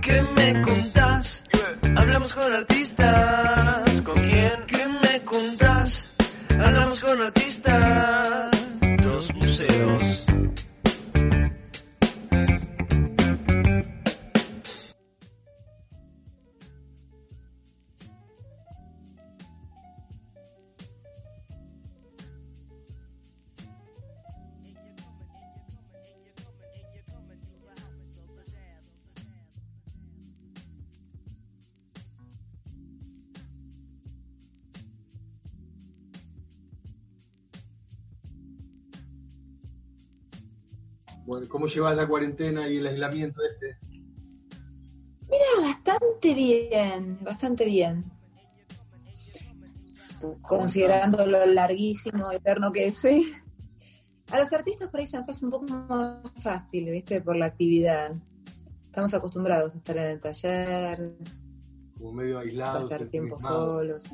¿Qué me contás? Hablamos con artistas. ¿Con quién? ¿Qué me contás? Hablamos con artistas. Los museos. Bueno, ¿cómo llevas la cuarentena y el aislamiento este? Mira, bastante bien, bastante bien. Considerando lo larguísimo, eterno que es. A los artistas por ahí se nos hace un poco más fácil, ¿viste? Por la actividad. Estamos acostumbrados a estar en el taller, Como medio aislados. pasar tiempo solos.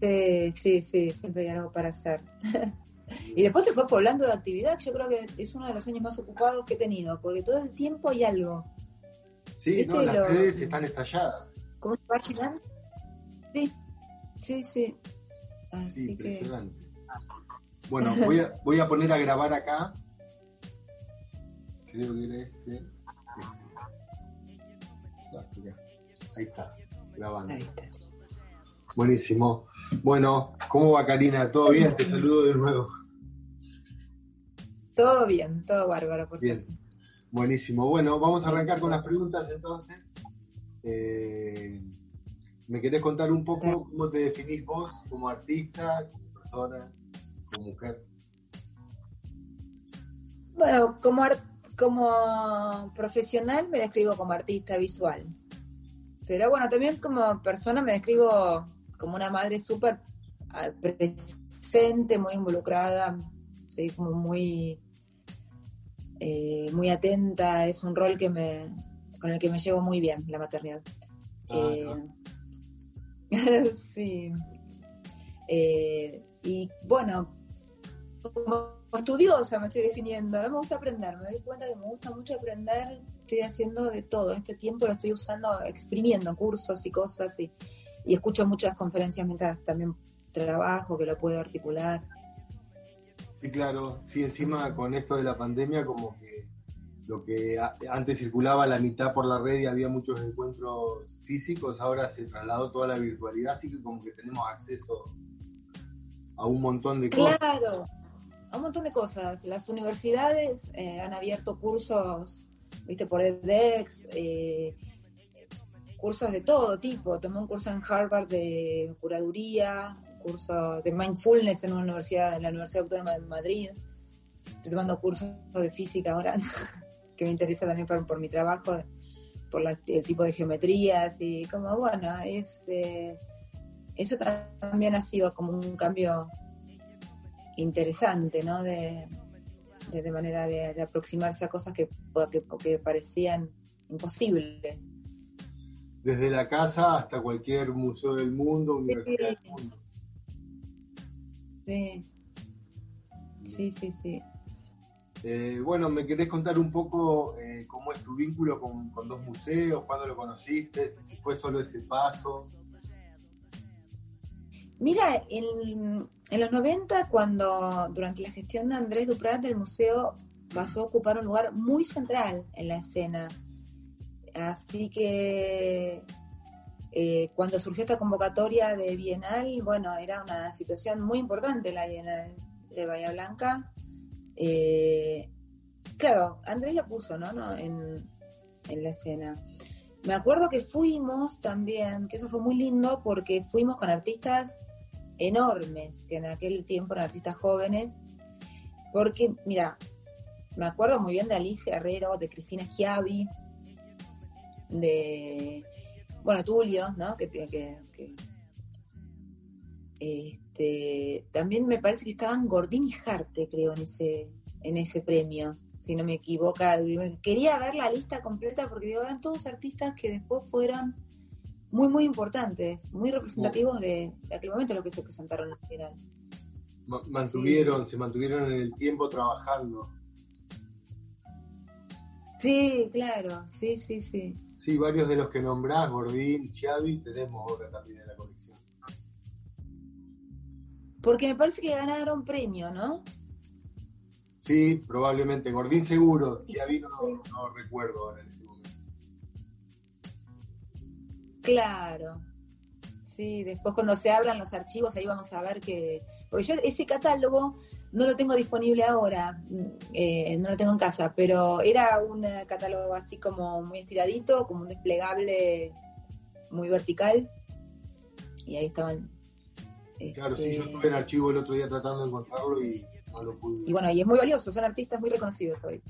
Sí, sí, sí, siempre hay algo para hacer. y después se fue poblando de actividad, yo creo que es uno de los años más ocupados que he tenido, porque todo el tiempo hay algo. Sí, ¿Viste no, las lo- redes están estalladas. ¿Cómo se va llenando? Sí, sí, sí. Sí, que, impresionante. Bueno, voy a, voy a poner a grabar acá. Creo que era este. este. Ahí está, grabando. ahí está. Buenísimo. Bueno, ¿cómo va Karina? ¿Todo bien? Te saludo de nuevo. Todo bien, todo bárbaro, por Bien. Buenísimo. Bueno, vamos a arrancar con las preguntas entonces. Eh, ¿Me querés contar un poco cómo te definís vos como artista, como persona, como mujer? Bueno, como, como profesional me describo como artista visual. Pero bueno, también como persona me describo como una madre súper ah, presente, muy involucrada. Soy como muy, eh, muy atenta. Es un rol que me, con el que me llevo muy bien, la maternidad. Ah, Eh, sí. Eh, y bueno, como estudiosa me estoy definiendo, no me gusta aprender, me doy cuenta que me gusta mucho aprender, estoy haciendo de todo, este tiempo lo estoy usando, exprimiendo cursos y cosas y, y escucho muchas conferencias mientras también trabajo, que lo puedo articular. Sí, claro. Sí, encima con esto de la pandemia, como que lo que antes circulaba la mitad por la red y había muchos encuentros físicos, ahora se trasladó toda la virtualidad, así que como que tenemos acceso a un montón de cosas. Claro, a un montón de cosas. Las universidades eh, han abierto cursos, viste, por edX, eh, cursos de todo tipo. Tomé un curso en Harvard de curaduría, un curso de mindfulness en una universidad, en la Universidad Autónoma de Madrid. Estoy tomando cursos de física ahora, que me interesa también por, por mi trabajo, por la- el tipo de geometrías y como, bueno, es... eh, eso también ha sido como un cambio interesante, ¿no? De, de, de manera de, de aproximarse a cosas que, que, que parecían imposibles. Desde la casa hasta cualquier museo del mundo, universidad del mundo. Sí, sí, sí. sí. Eh, bueno, ¿me querés contar un poco eh, cómo es tu vínculo con, con dos museos? ¿Cuándo lo conociste? Si fue solo ese paso. Mira, en, en los 90, cuando durante la gestión de Andrés Duprat, el museo pasó a ocupar un lugar muy central en la escena. Así que eh, cuando surgió esta convocatoria de Bienal, bueno, era una situación muy importante la Bienal de Bahía Blanca. Eh, claro, Andrés lo puso, ¿no? ¿no? En, en la escena. Me acuerdo que fuimos también, que eso fue muy lindo porque fuimos con artistas enormes, que en aquel tiempo eran artistas jóvenes, porque, mira, me acuerdo muy bien de Alicia Herrero, de Cristina Schiavi, de, bueno, Tulio, ¿no? Que, que, que- este, también me parece que estaban Gordín y Jarte, creo, en ese, en ese premio, si no me equivoco. Quería ver la lista completa porque digo, eran todos artistas que después fueron muy, muy importantes, muy representativos de, de aquel momento los que se presentaron al final. Ma- Mantuvieron, se mantuvieron en el tiempo trabajando. Sí, claro, sí, sí, sí. Sí, varios de los que nombrás, Gordín, Chiavi, tenemos ahora también en la colección. Porque me parece que ganaron premio, ¿no? Sí, probablemente. Gordín seguro. Chiavi no, no recuerdo ahora en este momento. Claro. Sí, después cuando se abran los archivos ahí vamos a ver que... Porque yo ese catálogo no lo tengo disponible ahora, eh, no lo tengo en casa, pero era un eh, catálogo así como muy estiradito, como un desplegable muy vertical. Y ahí estaban... Claro, sí, este, yo estuve en archivo el otro día tratando de encontrarlo y no lo pude. Y bueno, y es muy valioso, son artistas muy reconocidos hoy.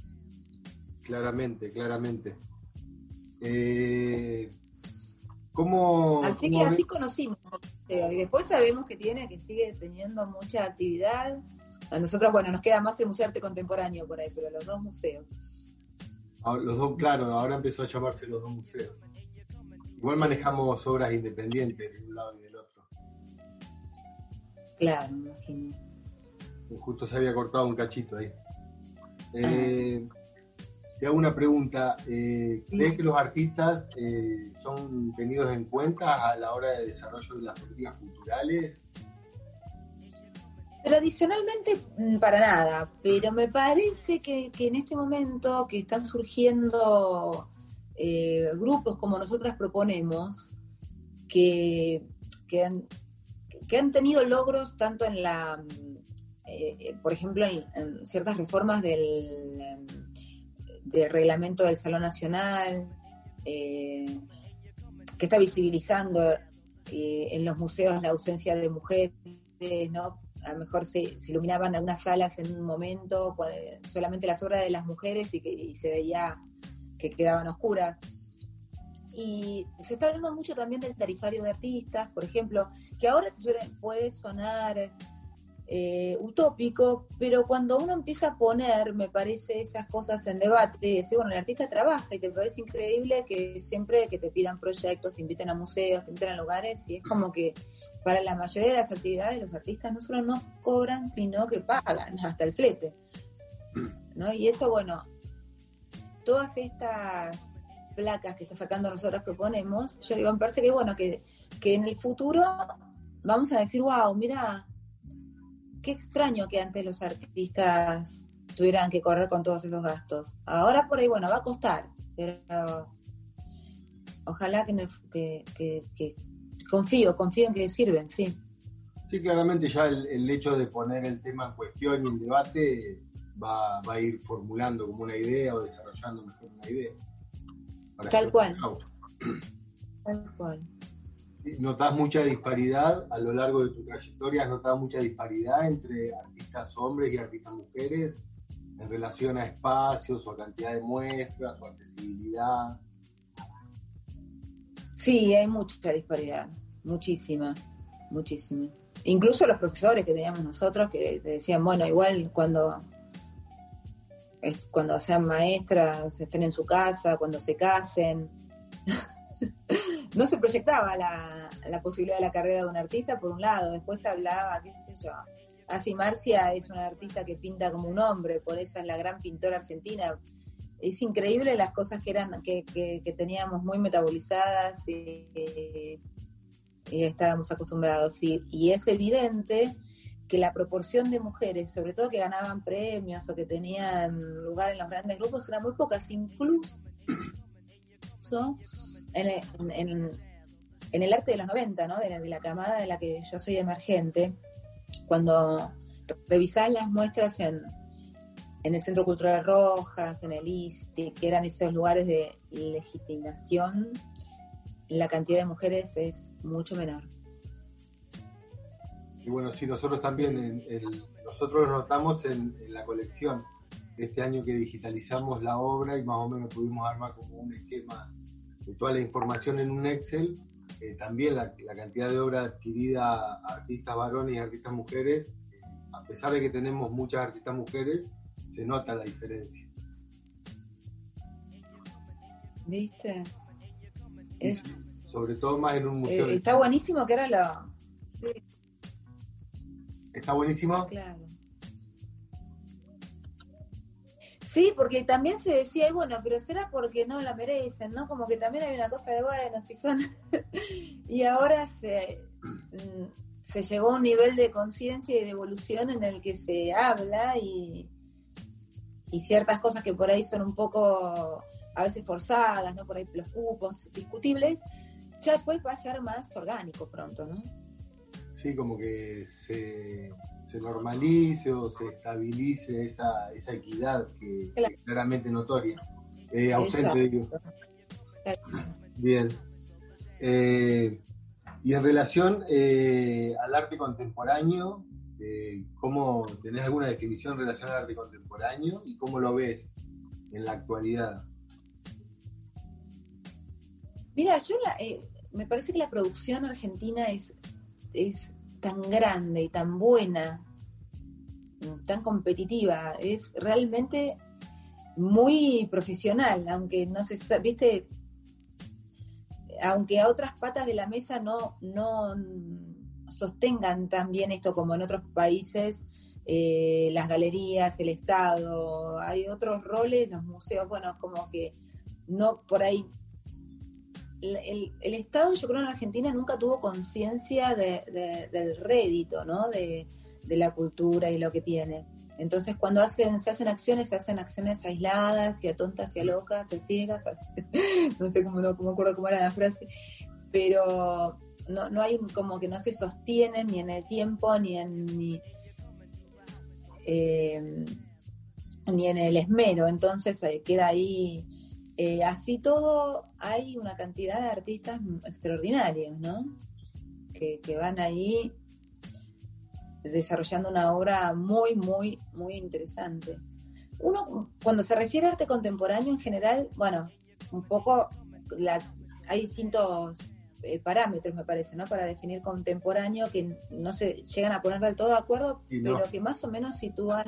Claramente, claramente. Eh, ¿Cómo, Así que así conocimos museo. Y después sabemos que tiene, que sigue teniendo mucha actividad. A nosotros, bueno, nos queda más el Museo de Arte Contemporáneo por ahí, pero los dos museos. Ah, Los dos, claro, ahora empezó a llamarse los dos museos. Igual manejamos obras independientes de un lado y del otro. Claro, me imagino. Justo se había cortado un cachito ahí. Eh, te hago una pregunta. eh, ¿Crees que los artistas eh, son tenidos en cuenta a la hora de desarrollo de las políticas culturales? Tradicionalmente, mm, para nada, pero me parece que, en este momento que están surgiendo eh, grupos como nosotras proponemos, que, que, han, tenido logros tanto en la, mm, eh, eh, por ejemplo, en, ciertas reformas del, em, del reglamento del Salón Nacional, que está visibilizando en los museos la ausencia de mujeres, ¿no? A lo mejor se, se iluminaban algunas salas en un momento, solamente las obras de las mujeres y, que, y se veía que quedaban oscuras. Y se está hablando mucho también del tarifario de artistas, por ejemplo, que ahora puede sonar eh, utópico, pero cuando uno empieza a poner, me parece, esas cosas en debate, decir, bueno, el artista trabaja y te parece increíble que siempre que te pidan proyectos, te inviten a museos, te inviten a lugares, y es como que para la mayoría de las actividades los artistas no solo no cobran, sino que pagan hasta el flete. ¿no? Y eso, bueno, todas estas placas que está sacando nosotros proponemos, yo digo, me parece que bueno, que, que en el futuro vamos a decir, wow, mira, qué extraño que antes los artistas tuvieran que correr con todos esos gastos. Ahora por ahí, bueno, va a costar, pero ojalá que, que, que- que- confío, confío en que sirven, sí. Sí, claramente ya el, el hecho de poner el tema en cuestión y en debate va, va a ir formulando como una idea o desarrollando mejor una idea. Tal cual. Tal cual. ¿Notas mucha disparidad a lo largo de tu trayectoria? ¿Has notado mucha disparidad entre artistas hombres y artistas mujeres en relación a espacios o a cantidad de muestras o accesibilidad? Sí, hay mucha disparidad, muchísima, muchísima. Incluso los profesores que teníamos nosotros que decían, bueno, igual cuando cuando sean maestras, estén en su casa, cuando se casen. no se proyectaba la, la posibilidad de la carrera de un artista por un lado, después hablaba, qué sé yo. Así Marcia es una artista que pinta como un hombre, por eso es la gran pintora argentina. Es increíble las cosas que eran, que, que- que teníamos muy metabolizadas y, y estábamos acostumbrados. Y, y es evidente que la proporción de mujeres, sobre todo que ganaban premios o que tenían lugar en los grandes grupos, eran muy pocas, incluso en el, en- en el arte de los 90, ¿no? de, la, de la camada de la que yo soy emergente, cuando revisás las muestras en, en el Centro Cultural Rojas, en el ISTI, que eran esos lugares de legitimación, la cantidad de mujeres es mucho menor. Y bueno, sí, nosotros también, en el- nosotros notamos en, en la colección. este año que digitalizamos la obra y más o menos pudimos armar como un esquema de toda la información en un Excel, eh, también la, la, cantidad de obra adquirida a artistas varones y artistas mujeres, eh, a pesar de que tenemos muchas artistas mujeres, se nota la diferencia. ¿Viste? Es, sobre todo más en un museo. Eh, está buenísimo que era lo... Sí. ¿Está buenísimo? Claro. Sí, porque también se decía, y bueno, pero será porque no la merecen, ¿no? Como que también hay una cosa de, bueno, si son... y ahora se, mm, se llegó a un nivel de conciencia y de evolución en el que se habla y, y ciertas cosas que por ahí son un poco a veces forzadas, ¿no? Por ahí los cupos discutibles, ya después va a ser más orgánico pronto, ¿no? Sí, como que se, se normalice o se estabilice esa, esa equidad que, claro. es claramente notoria, eh, ausente digo. Bien. Eh, y en relación eh, al arte contemporáneo, eh, ¿cómo tenés alguna definición en relación al arte contemporáneo y cómo lo ves en la actualidad? Mira, yo la, eh, me parece que la producción argentina es, es tan grande y tan buena, tan competitiva, es realmente muy profesional, aunque no se viste, aunque a otras patas de la mesa no, no sostengan tan bien esto como en otros países, eh, las galerías, el Estado, hay otros roles, los museos, bueno, como que no por ahí el, Estado, yo creo, en Argentina nunca tuvo conciencia de, de, del rédito, ¿no? De, la cultura y lo que tiene. Entonces, cuando hacen, se hacen acciones, se hacen acciones aisladas y a tontas y a locas, a ciegas, no sé cómo, no, cómo acuerdo cómo era la frase, pero no, no hay como que no se sostienen ni en el tiempo, ni en, ni, eh, ni en el esmero. Entonces, eh, queda ahí eh, así todo, hay una cantidad de artistas extraordinarios, ¿no? Que, que, van ahí desarrollando una obra muy, muy, muy interesante. Uno, cuando se refiere a arte contemporáneo en general, bueno, un poco la, hay distintos eh, parámetros, me parece, ¿no? Para definir contemporáneo que no se llegan a poner del todo de acuerdo, no. pero que más o menos sitúan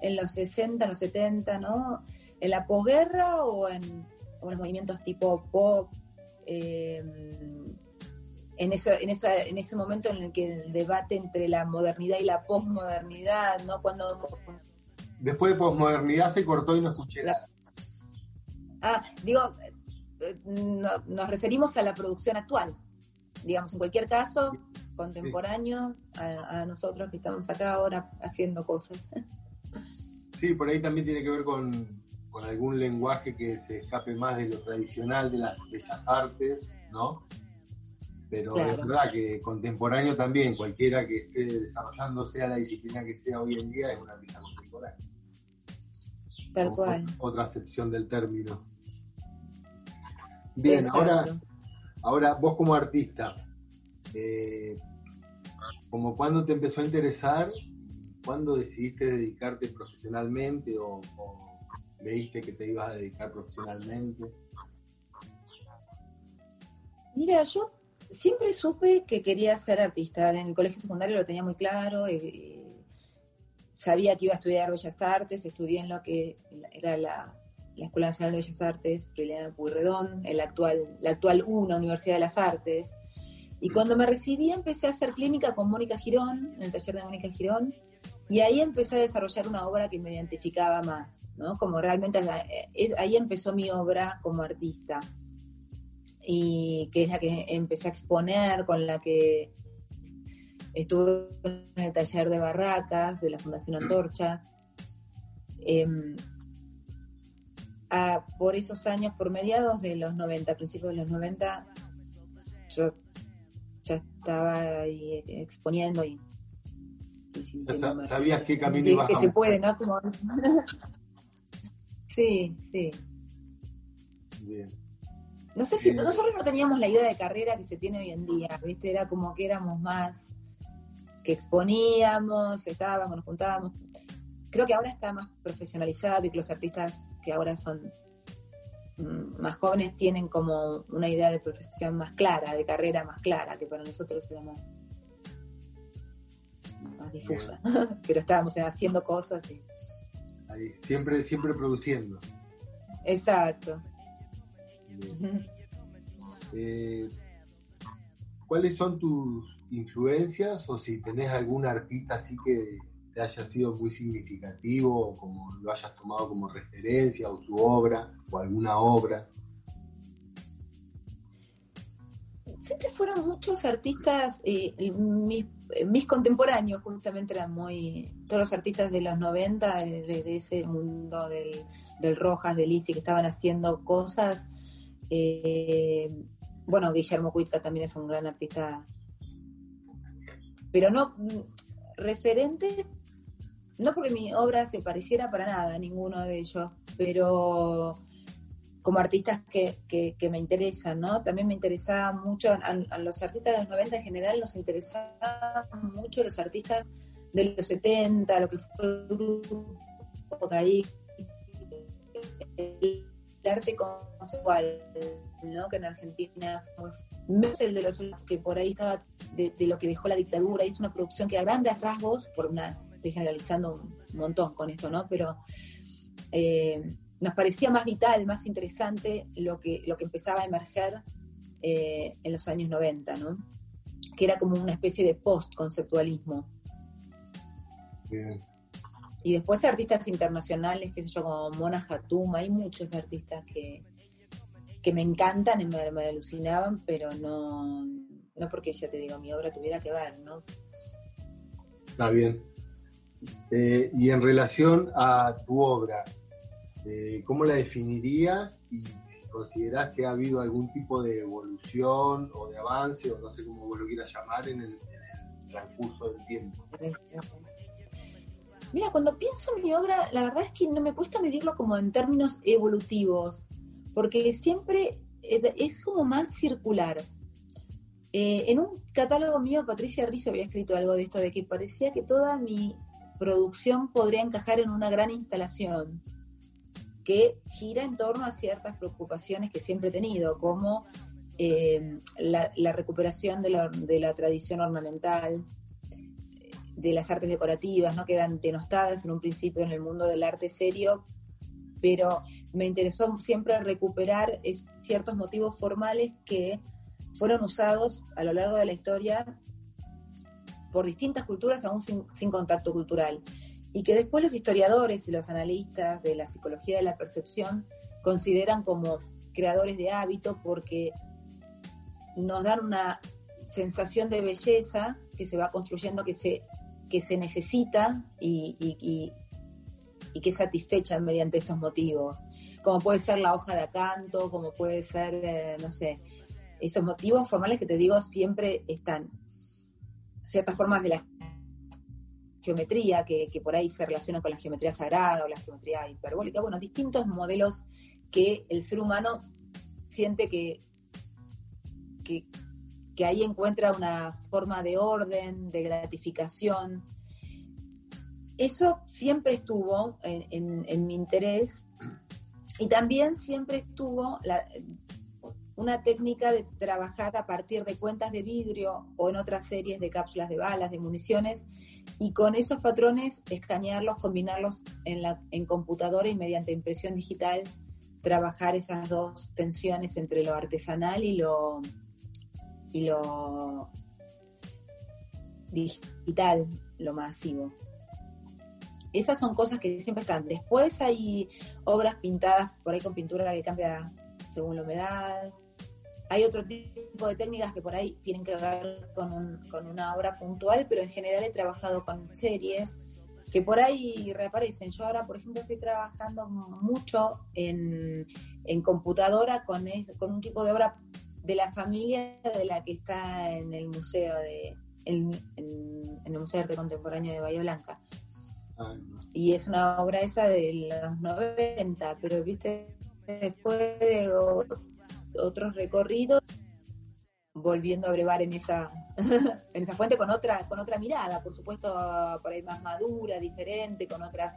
en los 60, los 70, ¿no? En la posguerra o en, los movimientos tipo pop, eh, en, eso, en, esa, en ese momento en el que el debate entre la modernidad y la posmodernidad, ¿no? Cuando... Después de posmodernidad se cortó y no escuché nada. Ah, digo, no, nos referimos a la producción actual. Digamos, en cualquier caso, contemporáneo sí. a, a nosotros que estamos acá ahora haciendo cosas. Sí, por ahí también tiene que ver con, con algún lenguaje que se escape más de lo tradicional de las bellas artes, ¿no? Pero claro. es verdad que contemporáneo también, cualquiera que esté desarrollando, sea la disciplina que sea hoy en día, es una artista contemporánea. Tal cual. Otra acepción del término. Bien, ahora, ahora vos como artista, eh, como cuándo te empezó a interesar, cuándo decidiste dedicarte profesionalmente o, o ¿Veiste que te ibas a dedicar profesionalmente? Mira, yo siempre supe que quería ser artista. En el colegio secundario lo tenía muy claro. Y sabía que iba a estudiar Bellas Artes. Estudié en lo que era la, la Escuela Nacional de Bellas Artes, Priliana Puyredón, el actual, la actual UNA, Universidad de las Artes. Y cuando me recibí empecé a hacer clínica con Mónica Girón, en el taller de Mónica Girón, y ahí empecé a desarrollar una obra que me identificaba más, ¿no? Como realmente es, ahí empezó mi obra como artista. Y que es la que empecé a exponer, con la que estuve en el taller de barracas de la Fundación Antorchas. Eh, a, por esos años, por mediados de los 90, principios de los 90, yo ya estaba ahí exponiendo y ¿Sabías qué camino sí, ibas que a se puede, ¿no? Como... sí, sí. Bien. No sé si nosotros no teníamos la idea de carrera que se tiene hoy en día, ¿viste? Era como que éramos más, que exponíamos, estábamos, nos juntábamos. creo que ahora está más profesionalizado y que los artistas que ahora son mm, más jóvenes tienen como una idea de profesión más clara, de carrera más clara, que para nosotros era más, más difusa. Pero estábamos haciendo cosas. Y... Ahí, siempre, siempre produciendo. Exacto. Eh, ¿Cuáles son tus influencias o si tenés algún artista así que te haya sido muy significativo o como lo hayas tomado como referencia o su obra o alguna obra? Siempre fueron muchos artistas, eh, mis, mis, contemporáneos justamente eran muy, todos los artistas de los 90, de, ese mundo del, del Rojas, del Lisi, que estaban haciendo cosas. Eh, bueno, Guillermo Cuitca también es un gran artista, pero no referente, no porque mi obra se pareciera para nada a ninguno de ellos, pero como artistas que, me interesan, ¿no? También me interesaba mucho, a, los artistas de los 90 en general nos interesaban mucho los artistas de los 70, lo que fue el grupo ahí el arte conceptual, ¿no? que en Argentina fue menos el de los que por ahí estaba de, lo que dejó la dictadura, hizo una producción que a grandes rasgos, por una, estoy generalizando un montón con esto, ¿no? Pero eh, nos parecía más vital, más interesante lo que, lo que empezaba a emerger eh, en los años 90, ¿no? Que era como una especie de post-conceptualismo. Bien. Y después artistas internacionales, qué sé yo, como Mona Hatum, hay muchos artistas que, que me encantan y me, alucinaban, pero no, no porque ya te digo, mi obra tuviera que ver, ¿no? Está bien. Eh, y en relación a tu obra, eh, ¿cómo la definirías y si considerás que ha habido algún tipo de evolución o de avance, o no sé cómo vos lo quieras llamar, en el, transcurso del tiempo? Mira, cuando pienso en mi obra, la verdad es que no me cuesta medirlo como en términos evolutivos, porque siempre es como más circular. Eh, en un catálogo mío, Patricia Rizzo había escrito algo de esto, de que parecía que toda mi producción podría encajar en una gran instalación que gira en torno a ciertas preocupaciones que siempre he tenido, como eh, la, recuperación de la, tradición ornamental, de las artes decorativas, ¿no? Quedan denostadas en un principio en el mundo del arte serio, pero me interesó siempre recuperar ciertos motivos formales que fueron usados a lo largo de la historia por distintas culturas aún sin, contacto cultural y que después los historiadores y los analistas de la psicología de la percepción consideran como creadores de hábito porque nos dan una sensación de belleza que se va construyendo, que se que se necesita y, y, que es satisfecha mediante estos motivos, como puede ser la hoja de acanto, como puede ser, eh, no sé, esos motivos formales que te digo siempre están. Ciertas formas de la geometría que, por ahí se relacionan con la geometría sagrada o la geometría hiperbólica, bueno, distintos modelos que el ser humano siente que, que, ahí encuentra una forma de orden, de gratificación. Eso siempre estuvo en, mi interés y también siempre estuvo una técnica de trabajar a partir de cuentas de vidrio o en otras series de cápsulas de balas, de municiones, y con esos patrones escanearlos, combinarlos en, la, en computadora y mediante impresión digital trabajar esas dos tensiones entre lo artesanal y lo, y lo digital, lo masivo. Esas son cosas que siempre están. Después hay obras pintadas por ahí con pintura que cambia según la humedad. Hay otro tipo de técnicas que por ahí tienen que ver con, con una obra puntual, pero en general he trabajado con series que por ahí reaparecen. Yo ahora, por ejemplo, estoy trabajando mucho en, en computadora con, con un tipo de obra de la familia de la que está en el museo de en, el Museo de Arte Contemporáneo de Bahía Blanca. Y es una obra esa de los 90, pero viste, después de otros recorridos, volviendo a brevar en esa, en esa fuente con otra, con otra mirada, por supuesto, por ahí más madura, diferente, con otras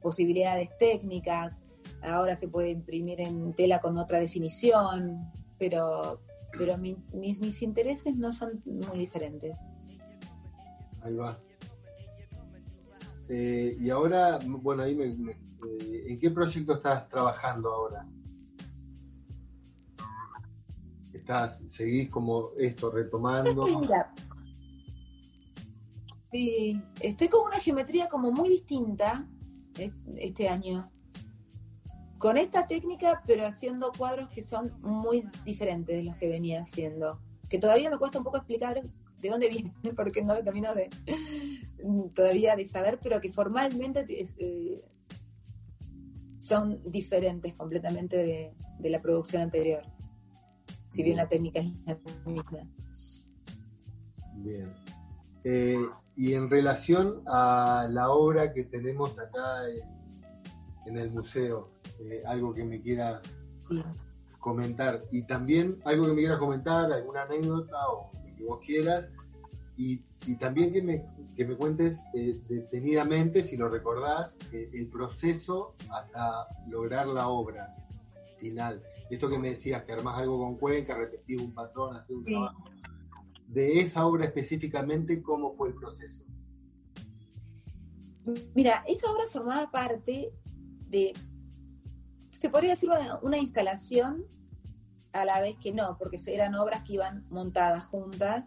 posibilidades técnicas. Ahora se puede imprimir en tela con otra definición, pero, pero mis, mis intereses no son muy diferentes. Ahí va. Eh, y ahora, bueno, ahí me, eh, ¿en qué proyecto estás trabajando ahora? ¿Estás, seguís como esto retomando? Sí, estoy con una geometría como muy distinta este año. Con esta técnica, pero haciendo cuadros que son muy diferentes de los que venía haciendo. Que todavía me cuesta un poco explicar de dónde viene, porque no termino de todavía de saber, pero que formalmente eh, son diferentes completamente de, la producción anterior, si bien la técnica es la misma. Bien. Eh, y en relación a la obra que tenemos acá en, el museo, eh, algo que me quieras comentar, y también algo que me quieras comentar, alguna anécdota o lo que vos quieras, y, también que me, que me cuentes eh, detenidamente, si lo recordás, el proceso hasta lograr la obra final. Esto que me decías, que armás algo con Cuenca, repetís un patrón, hacer un trabajo. De esa obra específicamente, ¿cómo fue el proceso? Mira, esa obra formaba parte de, se podría decir una, una instalación a la vez que no, porque eran obras que iban montadas juntas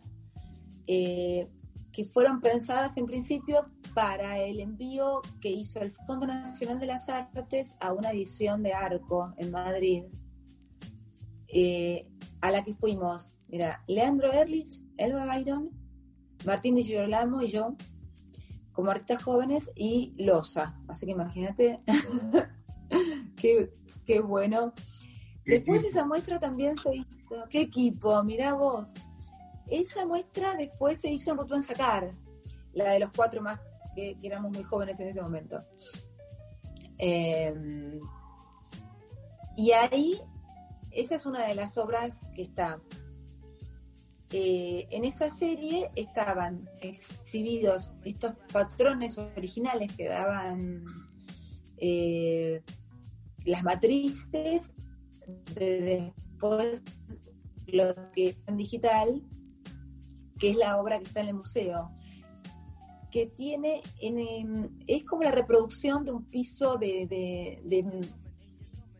eh, que fueron pensadas en principio para el envío que hizo el Fondo Nacional de las Artes a una edición de Arco en Madrid, eh, a la que fuimos, mira, Leandro Erlich, Elba Byron, Martín Di Girolamo y yo, como artistas jóvenes, y Loza. Así que imagínate, qué, qué, bueno. Después esa muestra también se hizo, qué equipo, mira vos, esa muestra después se hizo en Rutuán Sacar, la de los cuatro más que, éramos muy jóvenes en ese momento. Em, y ahí, esa es una de las obras que está. Eh, en esa serie estaban exhibidos estos patrones originales que daban eh, las matrices de después lo que en digital que es la obra que está en el museo, que tiene, en, es como la reproducción de un piso de,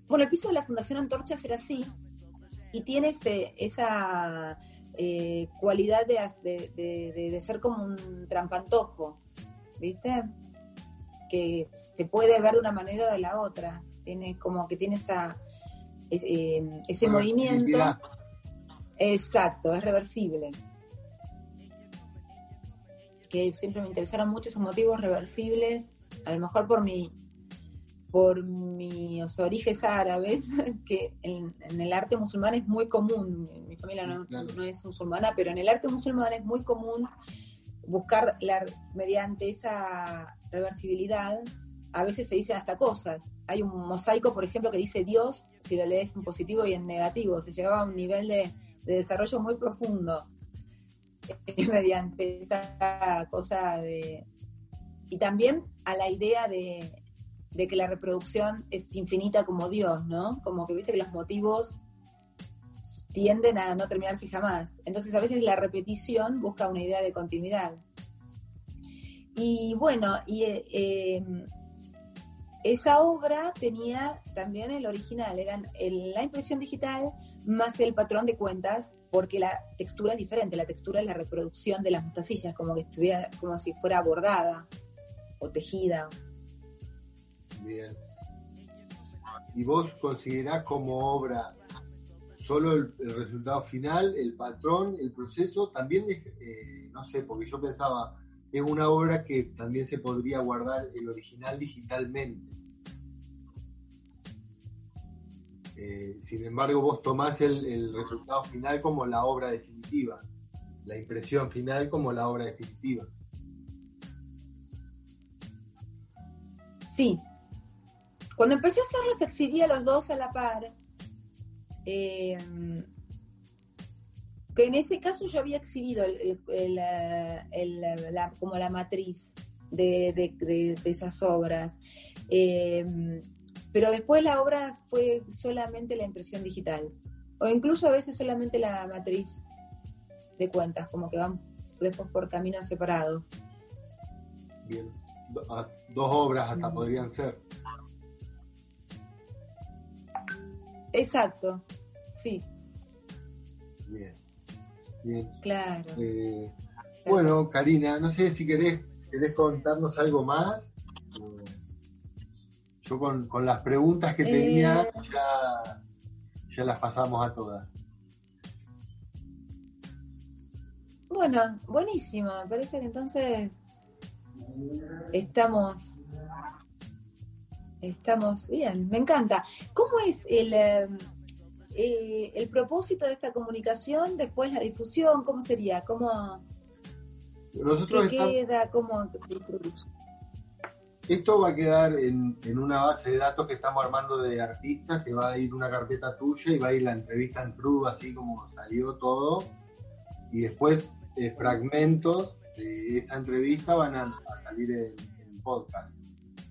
bueno, el piso de la Fundación Antorcha era así, y tiene esa eh, cualidad de, de, ser como un trampantojo, ¿viste? Que se puede ver de una manera o de la otra, tiene como que tiene esa, em, ese movimiento. Exacto, es reversible que siempre me interesaron mucho esos motivos reversibles, a lo mejor por mi por mis orígenes árabes, que en, el arte musulmán es muy común, mi familia no, es musulmana, pero en el arte musulmán es muy común buscar la, mediante esa reversibilidad, a veces se dicen hasta cosas. Hay un mosaico, por ejemplo, que dice Dios, si lo lees en positivo y en negativo, se llegaba a un nivel de desarrollo muy profundo. mediante esta cosa de... Y también a la idea de, que la reproducción es infinita como Dios, ¿no? Como que viste que los motivos tienden a no terminarse jamás. Entonces a veces la repetición busca una idea de continuidad. Y bueno, y eh, em, esa obra tenía también el original, eran la impresión digital más el patrón de cuentas porque la textura es diferente, la textura es la reproducción de las mostasillas, como que estuviera, como si fuera bordada o tejida. Bien. ¿Y vos considerás como obra solo el, resultado final, el patrón, el proceso? También, eh, no sé, porque yo pensaba, es una obra que también se podría guardar el original digitalmente. Eh, sin embargo, vos tomás el, resultado final como la obra definitiva, la impresión final como la obra definitiva. Sí. Cuando empecé a hacerlos, exhibía los dos a la par. Eh, que en ese caso yo había exhibido el- el- el- el- la- como la matriz de, de- de- de esas obras. Eh, pero después la obra fue solamente la impresión digital, o incluso a veces solamente la matriz de cuentas, como que van después por caminos separados. Bien. Do- a- dos obras hasta Mm. podrían ser. Exacto, sí, Bien. Bien. claro. Eh, bueno, Karina, no sé si querés, querés contarnos algo más. Yo con, con las preguntas que tenía Eh. ya, ya las pasamos a todas. Bueno, buenísimo. Me parece que entonces estamos estamos bien. Me encanta. ¿Cómo es el eh, eh, el propósito de esta comunicación? Después la difusión, ¿cómo sería? ¿Cómo Nosotros qué estamos- queda? ¿Cómo se distribuye? Esto va a quedar en, en una base de datos que estamos armando de artistas, que va a ir una carpeta tuya y va a ir la entrevista en crudo, así como salió todo. Y después eh, fragmentos de esa entrevista van a, a salir en, en podcast.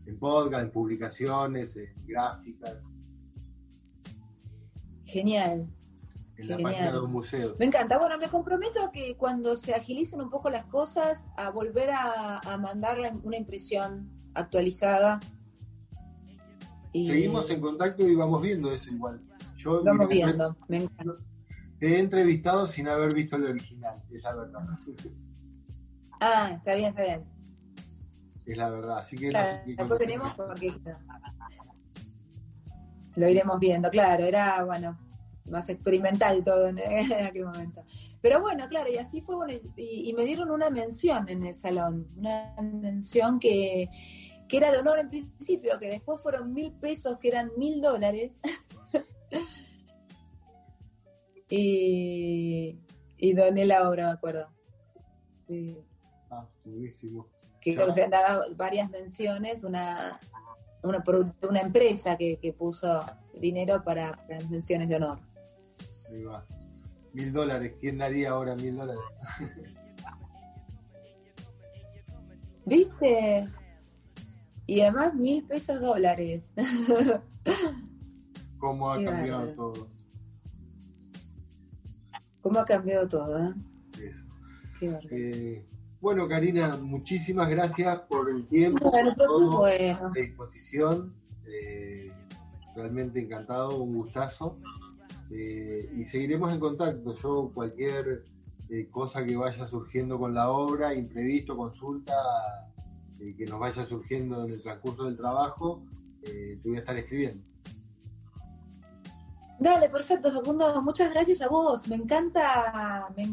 En podcast, en publicaciones, en gráficas, Genial. en la Genial. página de los museos. Me encanta. Bueno, me comprometo a que cuando se agilicen un poco las cosas, a volver a, a mandar una impresión actualizada. Y Seguimos en contacto y vamos viendo eso igual. Yo vamos viendo. Me encanta. te he entrevistado sin haber visto el original, es la verdad. Ah, está bien, está bien. Es la verdad. Así que Claro, contestar. veremos porque lo iremos viendo, claro, era bueno, más experimental todo en, en aquel momento. Pero bueno, claro, y así fue bueno, y, y me dieron una mención en el salón, una mención que, que era de honor en principio, que después fueron mil pesos, que eran mil dólares. y, y doné la obra, me acuerdo. Sí Ah, buenísimo. Que creo que se han dado varias menciones, una, una, empresa que, que puso dinero para las menciones de honor. Ahí va. Mil dólares. ¿Quién daría ahora mil dólares? ¿Viste? Y además mil pesos dólares. ¿Cómo ha Qué cambiado todo ¿Cómo ha cambiado todo? eh? eso? Qué. Eh, bueno, Karina, muchísimas gracias por el tiempo, Bueno, por todo, bueno. la disposición. Eh, realmente encantado, un gustazo. Eh, y seguiremos en contacto. Yo cualquier eh, cosa que vaya surgiendo con la obra, imprevisto, consulta, que nos vaya surgiendo en el transcurso del trabajo, te voy a estar escribiendo. Dale, perfecto, Facundo. Muchas gracias a vos. Me encanta, me,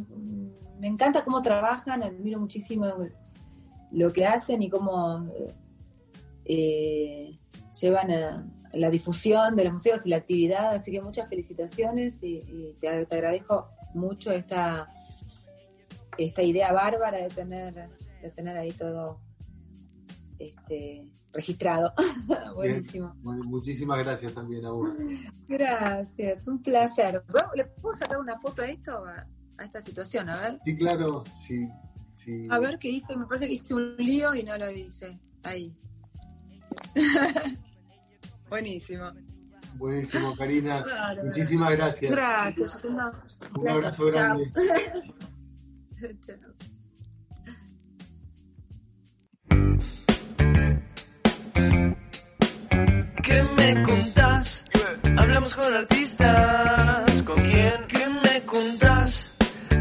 me encanta cómo trabajan, admiro muchísimo lo que hacen y cómo eh, llevan a la difusión de los museos y la actividad. Así que muchas felicitaciones y, y te, te agradezco mucho esta, esta idea bárbara de tener, de tener ahí todo este, registrado. Buenísimo. Bueno, muchísimas gracias también a vos. Gracias, un placer. ¿Le puedo sacar una foto a esto, a, esta situación? A ver. Sí, claro, sí. sí. A ver qué hice. Me parece que hice un lío y no lo hice. Ahí. Buenísimo. Buenísimo, Karina. Muchísimas gracias. Gracias. No. Un abrazo Chao. grande. Chao. ¿Qué me contás? Hablamos con artistas.